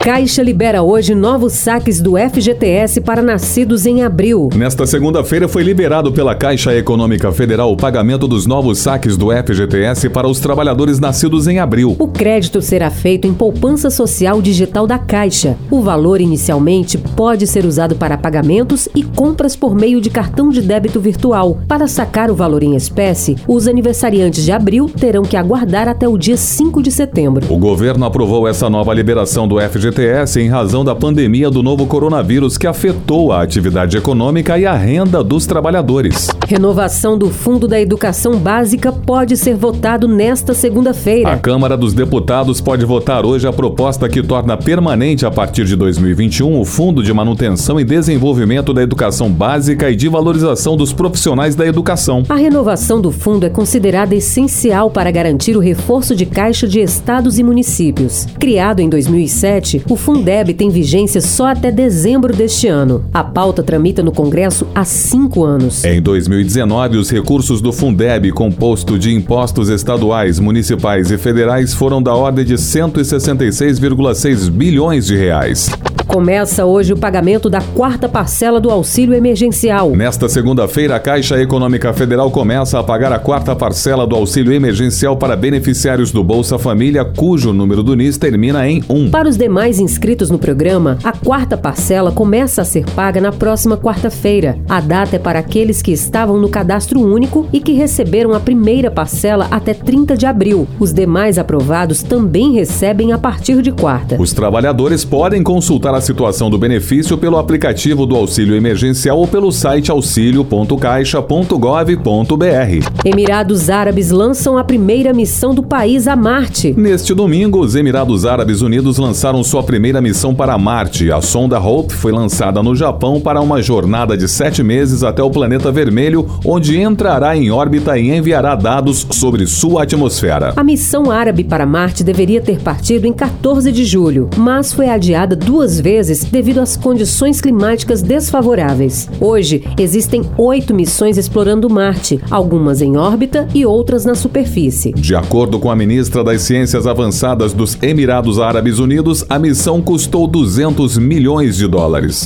Caixa libera hoje novos saques do FGTS para nascidos em abril. Nesta segunda-feira foi liberado pela Caixa Econômica Federal o pagamento dos novos saques do FGTS para os trabalhadores nascidos em abril. O crédito será feito em poupança social digital da Caixa. O valor inicialmente pode ser usado para pagamentos e compras por meio de cartão de débito virtual. Para sacar o valor em espécie, os aniversariantes de abril terão que aguardar até o dia 5 de setembro. O governo aprovou essa nova liberação do FGTS em razão da pandemia do novo coronavírus que afetou a atividade econômica e a renda dos trabalhadores. Renovação do Fundo da Educação Básica pode ser votado nesta A segunda-feira. Câmara dos Deputados pode votar hoje a proposta que torna permanente a partir de 2021 o Fundo de Manutenção e Desenvolvimento da Educação Básica e de Valorização dos Profissionais da Educação. A renovação do fundo é considerada essencial para garantir o reforço de caixa de estados e municípios. Criado em 2007, o Fundeb tem vigência só até dezembro deste ano. A pauta tramita no Congresso há cinco anos. Em 2019, os recursos do Fundeb, composto de impostos estaduais, municipais e federais, foram da ordem de 166,6 bilhões de reais. Começa hoje o pagamento da quarta parcela do auxílio emergencial. Nesta segunda-feira, a Caixa Econômica Federal começa a pagar a quarta parcela do auxílio emergencial para beneficiários do Bolsa Família, cujo número do NIS termina em 1. Para os demais inscritos no programa, a quarta parcela começa a ser paga na próxima quarta-feira. A data é para aqueles que estavam no cadastro único e que receberam a primeira parcela até 30 de abril. Os demais aprovados também recebem a partir de quarta. Os trabalhadores podem consultar a situação do benefício pelo aplicativo do auxílio emergencial ou pelo site auxilio.caixa.gov.br. Emirados Árabes lançam a primeira missão do país a Marte. Neste domingo, os Emirados Árabes Unidos lançaram sua primeira missão para Marte. A sonda Hope foi lançada no Japão para uma jornada de sete meses até o planeta vermelho, onde entrará em órbita e enviará dados sobre sua atmosfera. A missão árabe para Marte deveria ter partido em 14 de julho, mas foi adiada duas vezes devido às condições climáticas desfavoráveis. Hoje, existem oito missões explorando Marte, algumas em órbita e outras na superfície. De acordo com a ministra das Ciências Avançadas dos Emirados Árabes Unidos, a missão custou 200 milhões de dólares.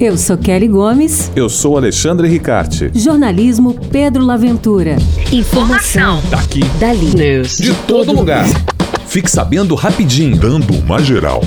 Eu sou Kelly Gomes, Eu sou Alexandre Ricarte. jornalismo Pedro Laventura. Informação. Daqui. Dali. News. De todo lugar. Fique sabendo rapidinho. Dando uma geral.